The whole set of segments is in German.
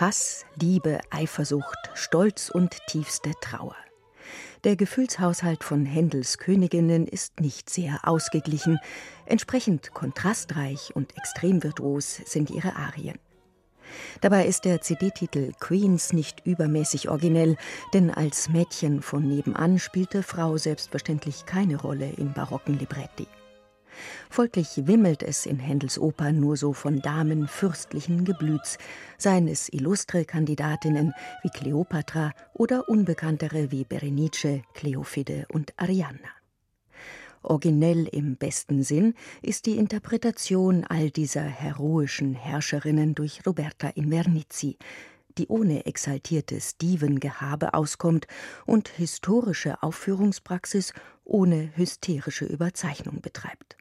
Hass, Liebe, Eifersucht, Stolz und tiefste Trauer. Der Gefühlshaushalt von Händels Königinnen ist nicht sehr ausgeglichen, entsprechend kontrastreich und extrem virtuos sind ihre Arien. Dabei ist der CD-Titel Queens nicht übermäßig originell, denn als Mädchen von nebenan spielte Frau selbstverständlich keine Rolle im barocken Libretti. Folglich wimmelt es in Händels Oper nur so von Damen fürstlichen Geblüts, seien es illustre Kandidatinnen wie Kleopatra oder unbekanntere wie Berenice, Kleophide und Arianna. Originell im besten Sinn ist die Interpretation all dieser heroischen Herrscherinnen durch Roberta Invernizzi, die ohne exaltiertes Divengehabe auskommt und historische Aufführungspraxis ohne hysterische Überzeichnung betreibt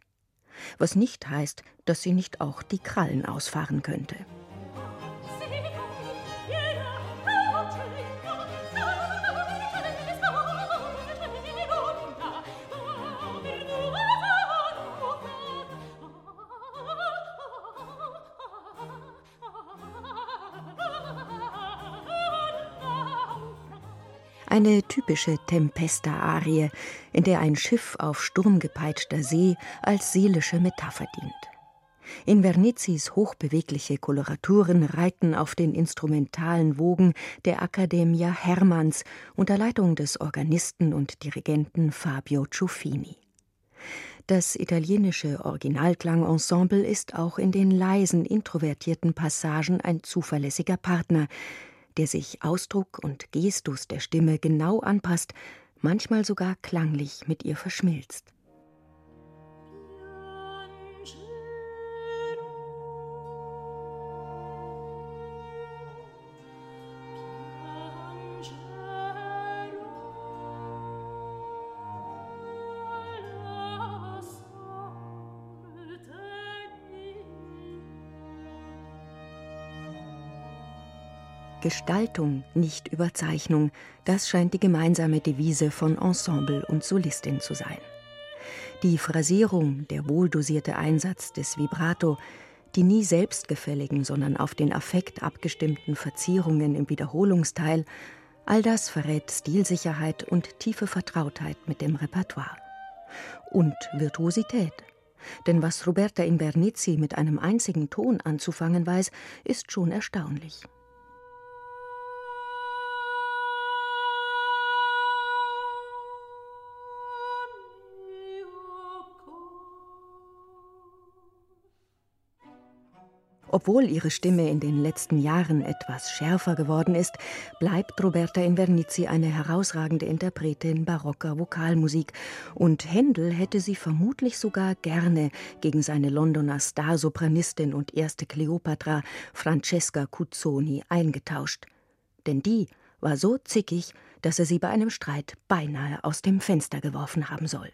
was nicht heißt, dass sie nicht auch die Krallen ausfahren könnte. Eine typische Tempesta-Arie, in der ein Schiff auf sturmgepeitschter See als seelische Metapher dient. Invernizis hochbewegliche Koloraturen reiten auf den instrumentalen Wogen der Accademia Hermanns unter Leitung des Organisten und Dirigenten Fabio Ciuffini. Das italienische Originalklangensemble ist auch in den leisen, introvertierten Passagen ein zuverlässiger Partner, der sich Ausdruck und Gestus der Stimme genau anpasst, manchmal sogar klanglich mit ihr verschmilzt. Gestaltung, nicht Überzeichnung, das scheint die gemeinsame Devise von Ensemble und Solistin zu sein. Die Phrasierung, der wohldosierte Einsatz des Vibrato, die nie selbstgefälligen, sondern auf den Affekt abgestimmten Verzierungen im Wiederholungsteil, all das verrät Stilsicherheit und tiefe Vertrautheit mit dem Repertoire. Und Virtuosität. Denn was Roberta Invernizzi mit einem einzigen Ton anzufangen weiß, ist schon erstaunlich. Obwohl ihre Stimme in den letzten Jahren etwas schärfer geworden ist, bleibt Roberta Invernizzi eine herausragende Interpretin barocker Vokalmusik und Händel hätte sie vermutlich sogar gerne gegen seine Londoner Starsopranistin und erste Kleopatra Francesca Cuzzoni eingetauscht. Denn die war so zickig, dass er sie bei einem Streit beinahe aus dem Fenster geworfen haben soll.